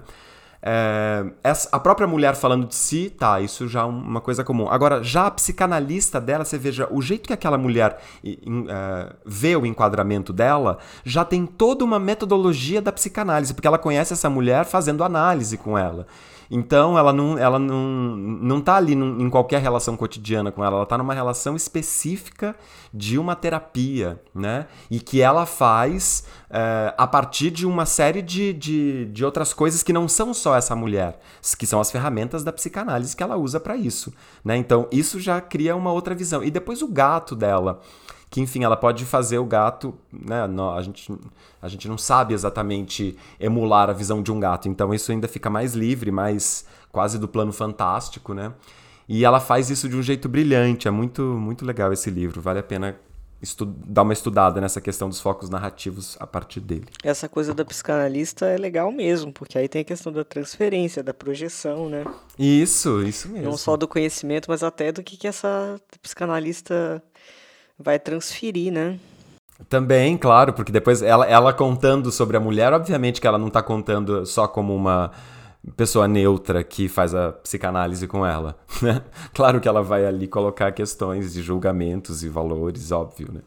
É, essa, a própria mulher falando de si, tá, isso já é uma coisa comum. Agora, já a psicanalista dela, você veja, o jeito que aquela mulher é, vê o enquadramento dela, já tem toda uma metodologia da psicanálise, porque ela conhece essa mulher fazendo análise com ela. Então ela não, ela não, não tá ali num, em qualquer relação cotidiana com ela, ela está numa relação específica de uma terapia, né? E que ela faz é, a partir de uma série de, de, de outras coisas que não são só essa mulher, que são as ferramentas da psicanálise que ela usa para isso, né? Então isso já cria uma outra visão. E depois o gato dela que enfim, ela pode fazer o gato, né? A, gente, a gente não sabe exatamente emular a visão de um gato, então isso ainda fica mais livre, mais quase do plano fantástico, né? E ela faz isso de um jeito brilhante, é muito, muito legal esse livro, vale a pena dar uma estudada nessa questão dos focos narrativos a partir dele. Essa coisa da psicanalista é legal mesmo, porque aí tem a questão da transferência, da projeção, né? Isso, isso mesmo. Não só do conhecimento, mas até do que, que essa psicanalista vai transferir, né? Também, claro, porque depois ela, ela contando sobre a mulher, obviamente que ela não está contando só como uma pessoa neutra que faz a psicanálise com ela, né? Claro que ela vai ali colocar questões de julgamentos e valores, óbvio, né?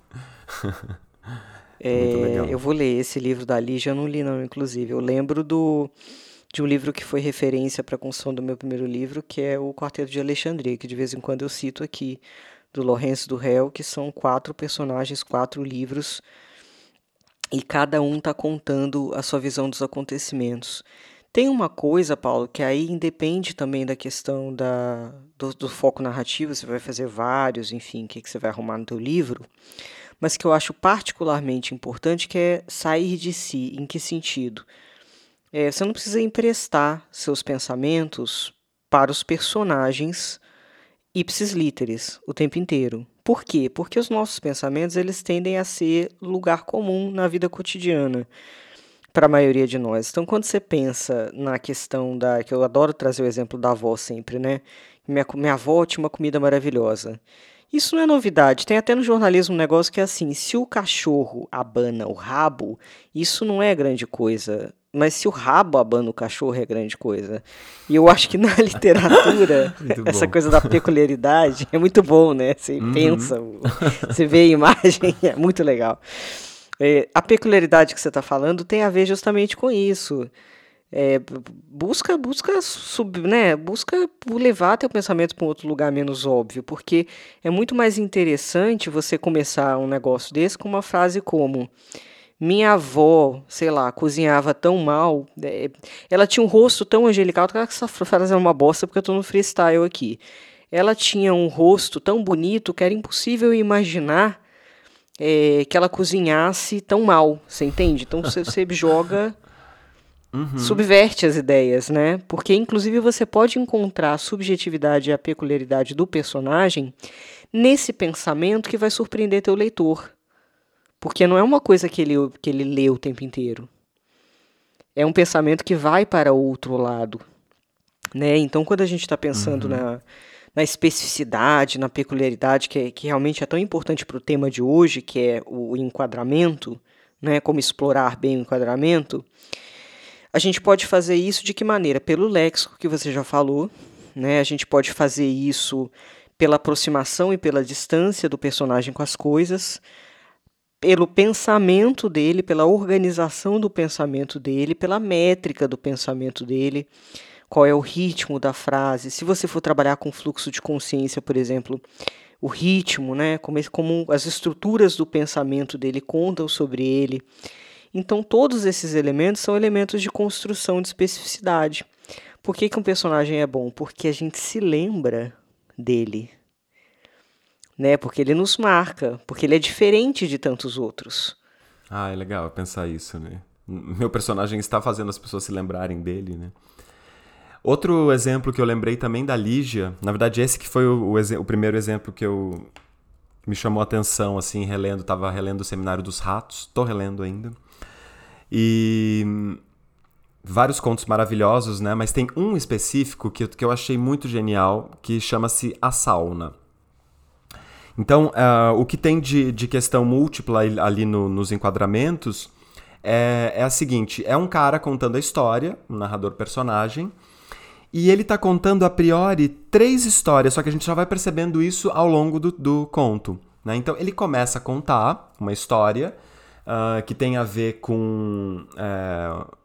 é, eu vou ler esse livro da Lígia, eu não li não, inclusive. Eu lembro do de um livro que foi referência para a construção do meu primeiro livro, que é o Quarteto de Alexandria, que de vez em quando eu cito aqui do Lourenço do Réu, que são quatro personagens, quatro livros, e cada um está contando a sua visão dos acontecimentos. Tem uma coisa, Paulo, que aí independe também da questão da, do, do foco narrativo, você vai fazer vários, enfim, o que, que você vai arrumar no teu livro, mas que eu acho particularmente importante, que é sair de si. Em que sentido? É, você não precisa emprestar seus pensamentos para os personagens ipsis literis o tempo inteiro. Por quê? Porque os nossos pensamentos eles tendem a ser lugar comum na vida cotidiana para a maioria de nós. Então, quando você pensa na questão da que eu adoro trazer o exemplo da avó sempre, né? Minha, minha avó tinha uma comida maravilhosa. Isso não é novidade. Tem até no jornalismo um negócio que é assim: se o cachorro abana o rabo, isso não é grande coisa. Mas se o rabo abana o cachorro é grande coisa. E eu acho que na literatura, essa coisa da peculiaridade é muito bom, né? Você uhum. pensa, você vê a imagem, é muito legal. É, a peculiaridade que você está falando tem a ver justamente com isso. É, busca, busca sub, né? Busca levar teu pensamento para um outro lugar menos óbvio, porque é muito mais interessante você começar um negócio desse com uma frase como minha avó, sei lá, cozinhava tão mal, é, ela tinha um rosto tão angelical, que essa frase é uma bosta porque eu tô no freestyle aqui. Ela tinha um rosto tão bonito que era impossível imaginar é, que ela cozinhasse tão mal, você entende? Então você, você joga. Uhum. Subverte as ideias, né? Porque, inclusive, você pode encontrar a subjetividade e a peculiaridade do personagem nesse pensamento que vai surpreender teu leitor. Porque não é uma coisa que ele, que ele lê o tempo inteiro. É um pensamento que vai para outro lado. Né? Então, quando a gente está pensando uhum. na, na especificidade, na peculiaridade, que, é, que realmente é tão importante para o tema de hoje, que é o enquadramento, né? como explorar bem o enquadramento, a gente pode fazer isso de que maneira? Pelo léxico que você já falou, né? a gente pode fazer isso pela aproximação e pela distância do personagem com as coisas, pelo pensamento dele, pela organização do pensamento dele, pela métrica do pensamento dele qual é o ritmo da frase. Se você for trabalhar com fluxo de consciência, por exemplo, o ritmo, né, como, como as estruturas do pensamento dele contam sobre ele. Então, todos esses elementos são elementos de construção de especificidade. Por que, que um personagem é bom? Porque a gente se lembra dele. Né? Porque ele nos marca, porque ele é diferente de tantos outros. Ah, é legal pensar isso, né? Meu personagem está fazendo as pessoas se lembrarem dele, né? Outro exemplo que eu lembrei também da Lígia, na verdade esse que foi o, o, o primeiro exemplo que eu me chamou a atenção, assim, relendo, estava relendo o Seminário dos Ratos, estou relendo ainda. E vários contos maravilhosos, né? Mas tem um específico que, que eu achei muito genial, que chama-se A Sauna. Então, uh, o que tem de, de questão múltipla ali no, nos enquadramentos é, é a seguinte: é um cara contando a história, um narrador personagem, e ele está contando a priori três histórias, só que a gente já vai percebendo isso ao longo do, do conto. Né? Então ele começa a contar uma história uh, que tem a ver com uh,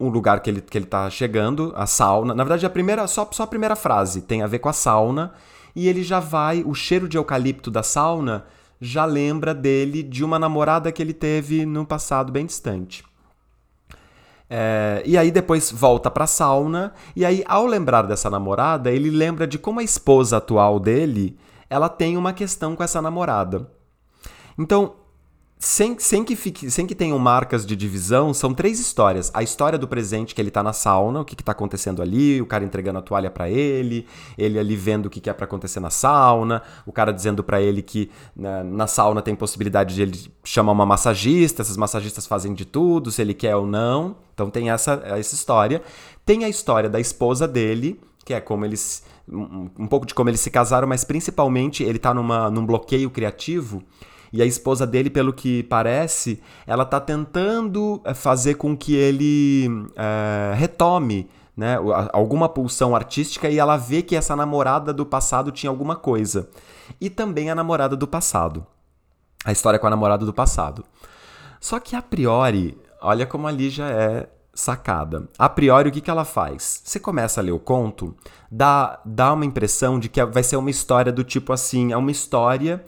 um lugar que ele que ele está chegando, a sauna. Na verdade, a primeira só, só a primeira frase tem a ver com a sauna e ele já vai o cheiro de eucalipto da sauna já lembra dele de uma namorada que ele teve no passado bem distante. É, e aí depois volta pra sauna, e aí ao lembrar dessa namorada, ele lembra de como a esposa atual dele, ela tem uma questão com essa namorada. Então, sem, sem, que fique, sem que tenham marcas de divisão, são três histórias. A história do presente, que ele tá na sauna, o que, que tá acontecendo ali, o cara entregando a toalha para ele, ele ali vendo o que, que é para acontecer na sauna, o cara dizendo para ele que na, né, na, sauna tem possibilidade de ele chamar uma massagista, essas massagistas fazem de tudo, se ele quer ou não. Então tem essa, essa história. Tem a história da esposa dele, que é como eles. Um, um pouco de como eles se casaram, mas principalmente ele tá numa, num bloqueio criativo e a esposa dele, pelo que parece, ela está tentando eh, fazer com que ele é, retome né, alguma pulsão artística e ela vê que essa namorada do passado tinha alguma coisa. E também a namorada do passado. A história com a namorada do passado. Só que a priori, olha como ali já é sacada. A priori, o que, que ela faz? Você começa a ler o conto, dá, dá uma impressão de que vai ser uma história do tipo assim: é uma história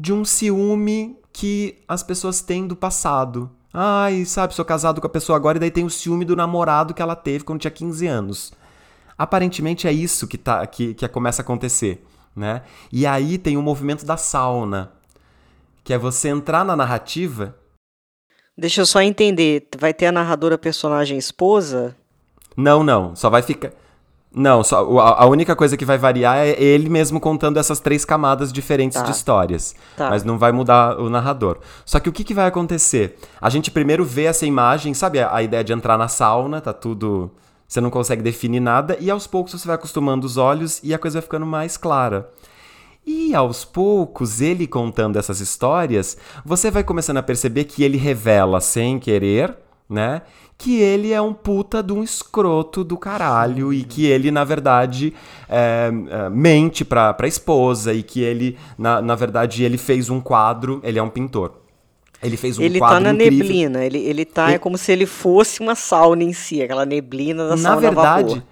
de um ciúme que as pessoas têm do passado. Ai, sabe, sou casado com a pessoa agora e daí tem o ciúme do namorado que ela teve quando tinha 15 anos. Aparentemente é isso que, tá, que, que começa a acontecer, né? E aí tem o movimento da sauna, que é você entrar na narrativa. Deixa eu só entender, vai ter a narradora personagem esposa? Não, não, só vai ficar não, só, a, única coisa que vai variar é ele mesmo contando essas três camadas diferentes tá. de histórias. Tá. Mas não vai mudar o narrador. Só que o que, que vai acontecer? A gente primeiro vê essa imagem, sabe a, a ideia de entrar na sauna, tá tudo. Você não consegue definir nada, e aos poucos você vai acostumando os olhos e a coisa vai ficando mais clara. E aos poucos, ele contando essas histórias, você vai começando a perceber que ele revela sem querer, né? que ele é um puta de um escroto do caralho e que ele, na verdade, é, é, mente pra, pra esposa e que ele, na, na verdade, ele fez um quadro, ele é um pintor. Ele fez um ele quadro tá na incrível. neblina, ele, ele tá, ele... é como se ele fosse uma sauna em si, aquela neblina da na sauna verdade, vapor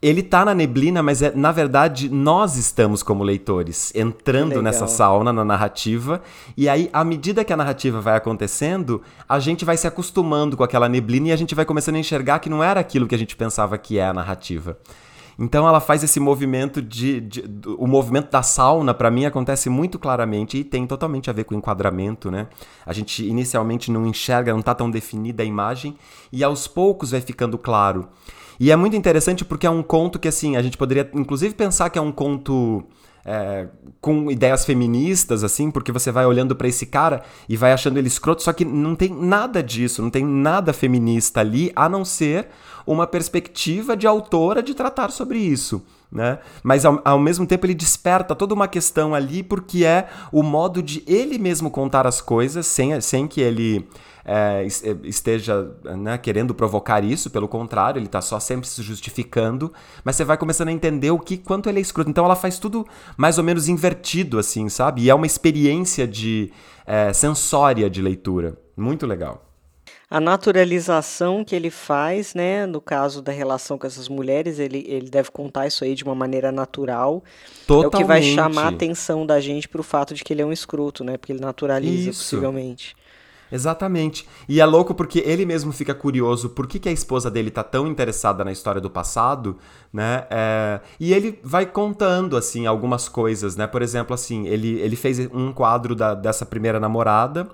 ele tá na neblina, mas é, na verdade nós estamos como leitores entrando nessa sauna na narrativa e aí à medida que a narrativa vai acontecendo, a gente vai se acostumando com aquela neblina e a gente vai começando a enxergar que não era aquilo que a gente pensava que é a narrativa. Então ela faz esse movimento de, de, de o movimento da sauna para mim acontece muito claramente e tem totalmente a ver com o enquadramento, né? A gente inicialmente não enxerga, não está tão definida a imagem e aos poucos vai ficando claro. E é muito interessante porque é um conto que assim a gente poderia inclusive pensar que é um conto é, com ideias feministas, assim, porque você vai olhando para esse cara e vai achando ele escroto, só que não tem nada disso, não tem nada feminista ali, a não ser uma perspectiva de autora de tratar sobre isso. Né? Mas ao, ao, mesmo tempo ele desperta toda uma questão ali, porque é o modo de ele mesmo contar as coisas sem, sem que ele é, é, esteja né, querendo provocar isso, pelo contrário, ele está só sempre se justificando, mas você vai começando a entender o que quanto ele é escroto. Então ela faz tudo mais ou menos invertido, assim, sabe? E é uma experiência de é, sensória de leitura. Muito legal a naturalização que ele faz, né, no caso da relação com essas mulheres, ele, ele deve contar isso aí de uma maneira natural. Totalmente. É o que vai chamar a atenção da gente para o fato de que ele é um escroto, né, porque ele naturaliza isso. possivelmente. Exatamente. E é louco porque ele mesmo fica curioso por que, que a esposa dele tá tão interessada na história do passado, né? É... E ele vai contando, assim, algumas coisas, né? Por exemplo, assim, ele, ele fez um quadro da, dessa primeira namorada,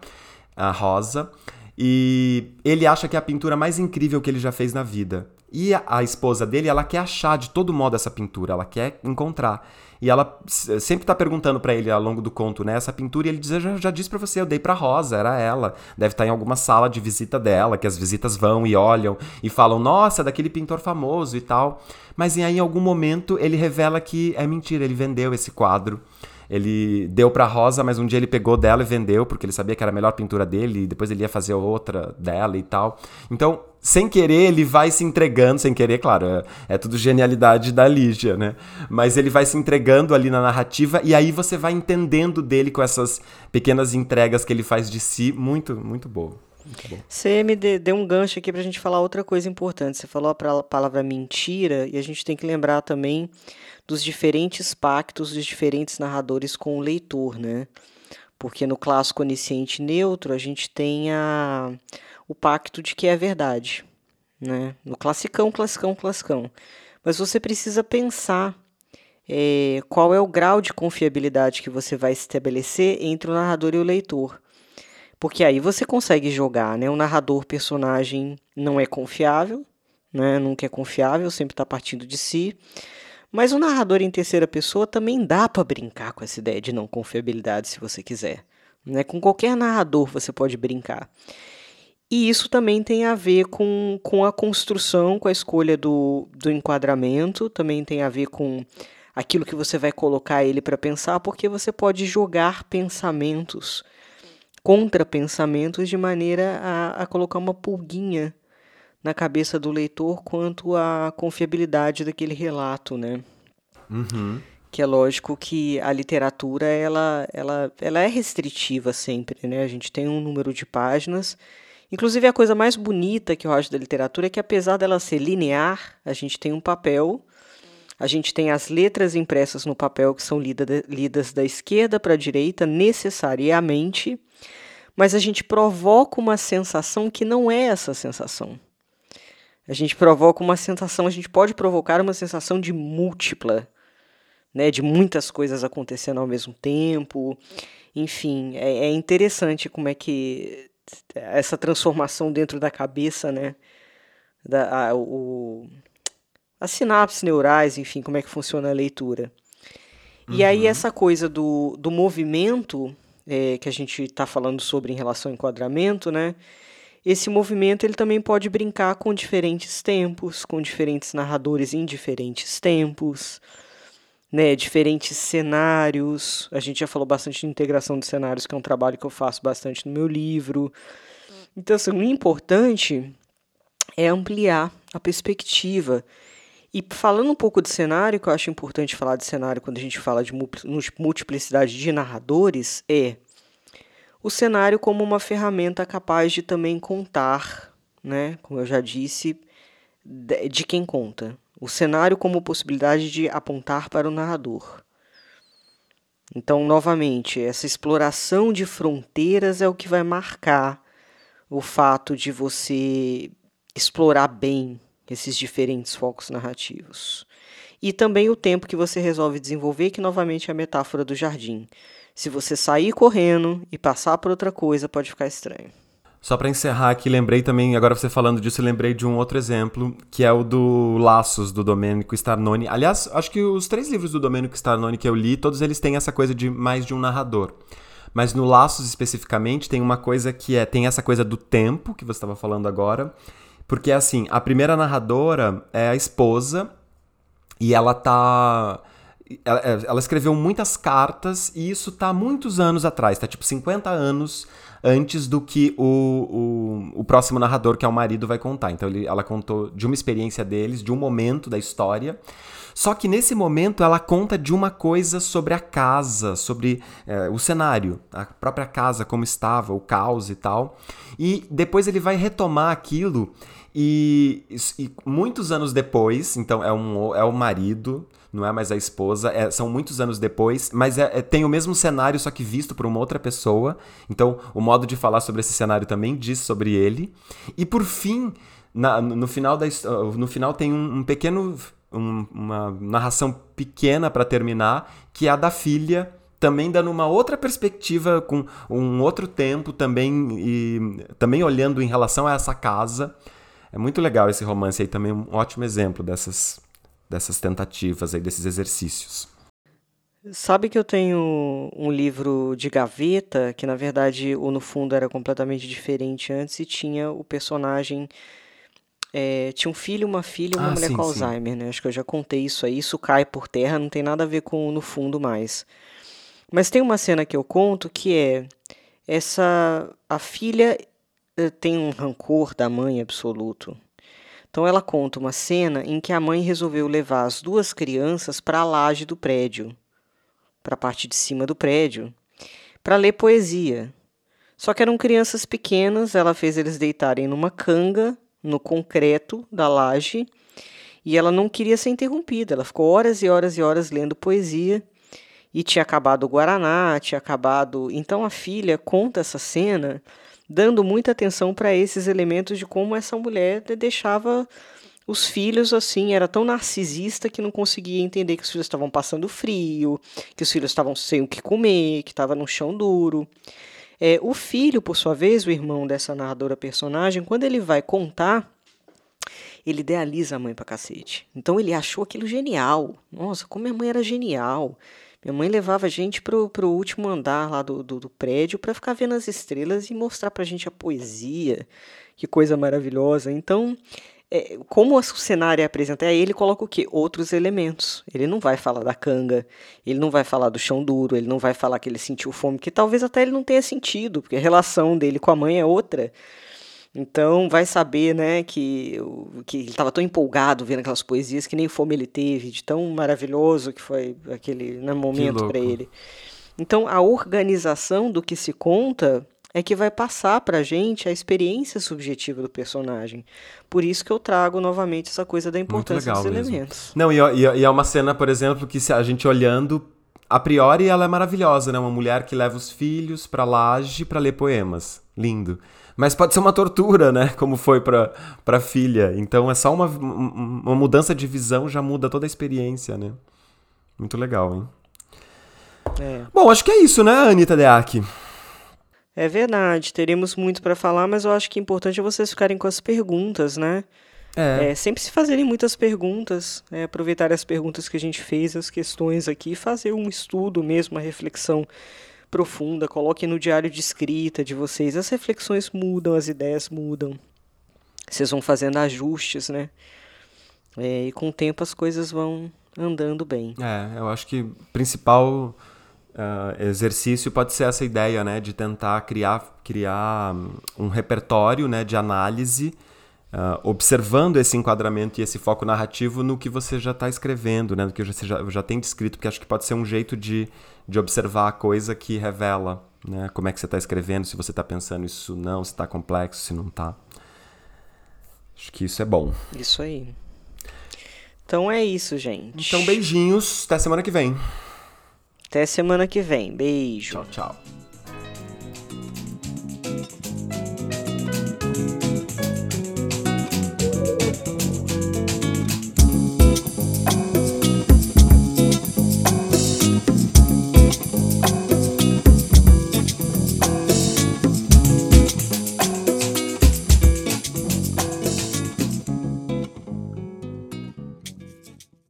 a Rosa, e ele acha que é a pintura mais incrível que ele já fez na vida. E a, a esposa dele, ela quer achar de todo modo essa pintura, ela quer encontrar. E ela sempre tá perguntando para ele ao longo do conto, né? Essa pintura, e ele diz: Eu já, já disse para você, eu dei pra Rosa, era ela. Deve estar tá em alguma sala de visita dela, que as visitas vão e olham e falam: Nossa, daquele pintor famoso e tal. Mas aí, em algum momento, ele revela que é mentira, ele vendeu esse quadro. Ele deu pra Rosa, mas um dia ele pegou dela e vendeu, porque ele sabia que era a melhor pintura dele, e depois ele ia fazer outra dela e tal. Então, sem querer, ele vai se entregando, sem querer, claro, é, é, tudo genialidade da Lígia, né? Mas ele vai se entregando ali na narrativa, e aí você vai entendendo dele com essas pequenas entregas que ele faz de si, muito, muito boa. Você me deu um gancho aqui pra gente falar outra coisa importante. Você falou a palavra mentira, e a gente tem que lembrar também dos diferentes pactos dos diferentes narradores com o leitor, né? Porque no clássico onisciente neutro a gente tem a, o pacto de que é verdade, né? No classicão, classicão, classicão. Mas você precisa pensar é, qual é o grau de confiabilidade que você vai estabelecer entre o narrador e o leitor. Porque aí você consegue jogar, né? O narrador personagem não é confiável, né? Nunca é confiável, sempre está partindo de si. Mas o narrador em terceira pessoa também dá para brincar com essa ideia de não confiabilidade se você quiser. Né? Com qualquer narrador você pode brincar. E isso também tem a ver com, com a construção, com a escolha do, do enquadramento, também tem a ver com aquilo que você vai colocar ele para pensar, porque você pode jogar pensamentos, contra pensamentos, de maneira a, a colocar uma pulguinha na cabeça do leitor quanto à confiabilidade daquele relato, né? Uhum. Que é lógico que a literatura ela, ela, ela é restritiva sempre, né? A gente tem um número de páginas. Inclusive a coisa mais bonita que eu acho da literatura é que apesar dela ser linear, a gente tem um papel, a gente tem as letras impressas no papel que são lida, lidas da esquerda para a direita necessariamente, mas a gente provoca uma sensação que não é essa sensação. A gente provoca uma sensação, a gente pode provocar uma sensação de múltipla, né, de muitas coisas acontecendo ao mesmo tempo. Enfim, é, é interessante como é que essa transformação dentro da cabeça, né, da, a, o, as sinapses neurais, enfim, como é que funciona a leitura. Uhum. E aí uhum. essa coisa do, do movimento é, que a gente está falando sobre em relação ao enquadramento, né? Esse movimento ele também pode brincar com diferentes tempos, com diferentes narradores em diferentes tempos, né, diferentes cenários. A gente já falou bastante de integração de cenários, que é um trabalho que eu faço bastante no meu livro. Então, assim, o importante é ampliar a perspectiva. E falando um pouco de cenário, que eu acho importante falar de cenário quando a gente fala de multiplicidade de narradores, é o cenário como uma ferramenta capaz de também contar, né, como eu já disse, de quem conta. O cenário como possibilidade de apontar para o narrador. Então, novamente, essa exploração de fronteiras é o que vai marcar o fato de você explorar bem esses diferentes focos narrativos. e também o tempo que você resolve desenvolver, que novamente é a metáfora do jardim. Se você sair correndo e passar por outra coisa, pode ficar estranho. Só para encerrar aqui, lembrei também, agora você falando disso, lembrei de um outro exemplo, que é o do Laços, do Domênico Starnoni. Aliás, acho que os três livros do Domênico Starnoni que eu li, todos eles têm essa coisa de mais de um narrador. Mas no Laços especificamente tem uma coisa que é, tem essa coisa do tempo que você estava falando agora, porque assim, a primeira narradora é a esposa e ela tá ela, ela, escreveu muitas cartas e isso tá muitos anos atrás, tá tipo 50 anos antes do que o, o, o próximo narrador, que é o marido, vai contar. Então ele, ela contou de uma experiência deles, de um momento da história. Só que nesse momento ela conta de uma coisa sobre a casa, sobre é, o cenário, a própria casa, como estava, o caos e tal. E depois ele vai retomar aquilo e, e muitos anos depois, então é, um, é o marido não é mais a esposa, é, são muitos anos depois, mas é, é, tem o mesmo cenário, só que visto por uma outra pessoa. Então, o modo de falar sobre esse cenário também diz sobre ele. E por fim, na, no, final da, no final tem um, um pequeno. Um, uma narração pequena para terminar, que é a da filha também dando uma outra perspectiva, com um outro tempo também, e também olhando em relação a essa casa. É muito legal esse romance aí também, um ótimo exemplo dessas, dessas tentativas aí, desses exercícios. Sabe que eu tenho um livro de gaveta, que na verdade o no fundo era completamente diferente antes e tinha o personagem. É, tinha um filho, uma filha e uma ah, mulher sim, com Alzheimer, né? Acho que eu já contei isso aí. Isso cai por terra, não tem nada a ver com o no fundo mais. Mas tem uma cena que eu conto que é essa. A filha eh, tem um rancor da mãe absoluto. Então ela conta uma cena em que a mãe resolveu levar as duas crianças para a laje do prédio, para a parte de cima do prédio, para ler poesia. Só que eram crianças pequenas, ela fez eles deitarem numa canga, no concreto da laje, e ela não queria ser interrompida. Ela ficou horas e horas e horas lendo poesia e tinha acabado o Guaraná, tinha acabado. Então a filha conta essa cena dando muita atenção para esses elementos de como essa mulher deixava os filhos assim, era tão narcisista que não conseguia entender que os filhos estavam passando frio, que os filhos estavam sem o que comer, que estava no chão duro. É, o filho, por sua vez, o irmão dessa narradora personagem, quando ele vai contar, ele idealiza a mãe pra cacete. Então ele achou aquilo genial. Nossa, como minha mãe era genial. Minha mãe levava a gente pro, pro último andar lá do, do, do prédio para ficar vendo as estrelas e mostrar pra gente a poesia. Que coisa maravilhosa. Então, é, como o cenário é apresentado, aí ele coloca o quê? Outros elementos. Ele não vai falar da canga, ele não vai falar do chão duro, ele não vai falar que ele sentiu fome, que talvez até ele não tenha sentido, porque a relação dele com a mãe é outra. Então vai saber, né, que, que ele estava tão empolgado vendo aquelas poesias que nem fome ele teve, de tão maravilhoso que foi aquele né, momento para ele. Então a organização do que se conta é que vai passar para a gente a experiência subjetiva do personagem. Por isso que eu trago novamente essa coisa da importância dos mesmo. elementos. Não, e, e, é uma cena, por exemplo, que se a gente olhando a priori ela é maravilhosa, né? Uma mulher que leva os filhos para laje para ler poemas. Lindo. Mas pode ser uma tortura, né? Como foi pra, pra filha. Então é só uma, uma mudança de visão já muda toda a experiência, né? Muito legal, hein? É. Bom, acho que é isso, né, Anitta Deac? É verdade, teríamos muito para falar, mas eu acho que é importante vocês ficarem com as perguntas, né? É. é sempre se fazerem muitas perguntas, é, aproveitar as perguntas que a gente fez, as questões aqui, fazer um estudo mesmo, uma reflexão profunda, coloquem no diário de escrita de vocês. As reflexões mudam, as ideias mudam. Vocês vão fazendo ajustes, né? É, e com o tempo as coisas vão andando bem. É, eu acho que principal uh, exercício pode ser essa ideia, né? De tentar criar, criar um repertório né, de análise Uh, observando esse enquadramento e esse foco narrativo no que você já está escrevendo, né? no que você já, já tem descrito, porque acho que pode ser um jeito de, de observar a coisa que revela né? como é que você está escrevendo, se você está pensando isso não, se está complexo, se não está. Acho que isso é bom. Isso aí. Então é isso, gente. Então beijinhos, até semana que vem. Até semana que vem. Beijo. Tchau, tchau.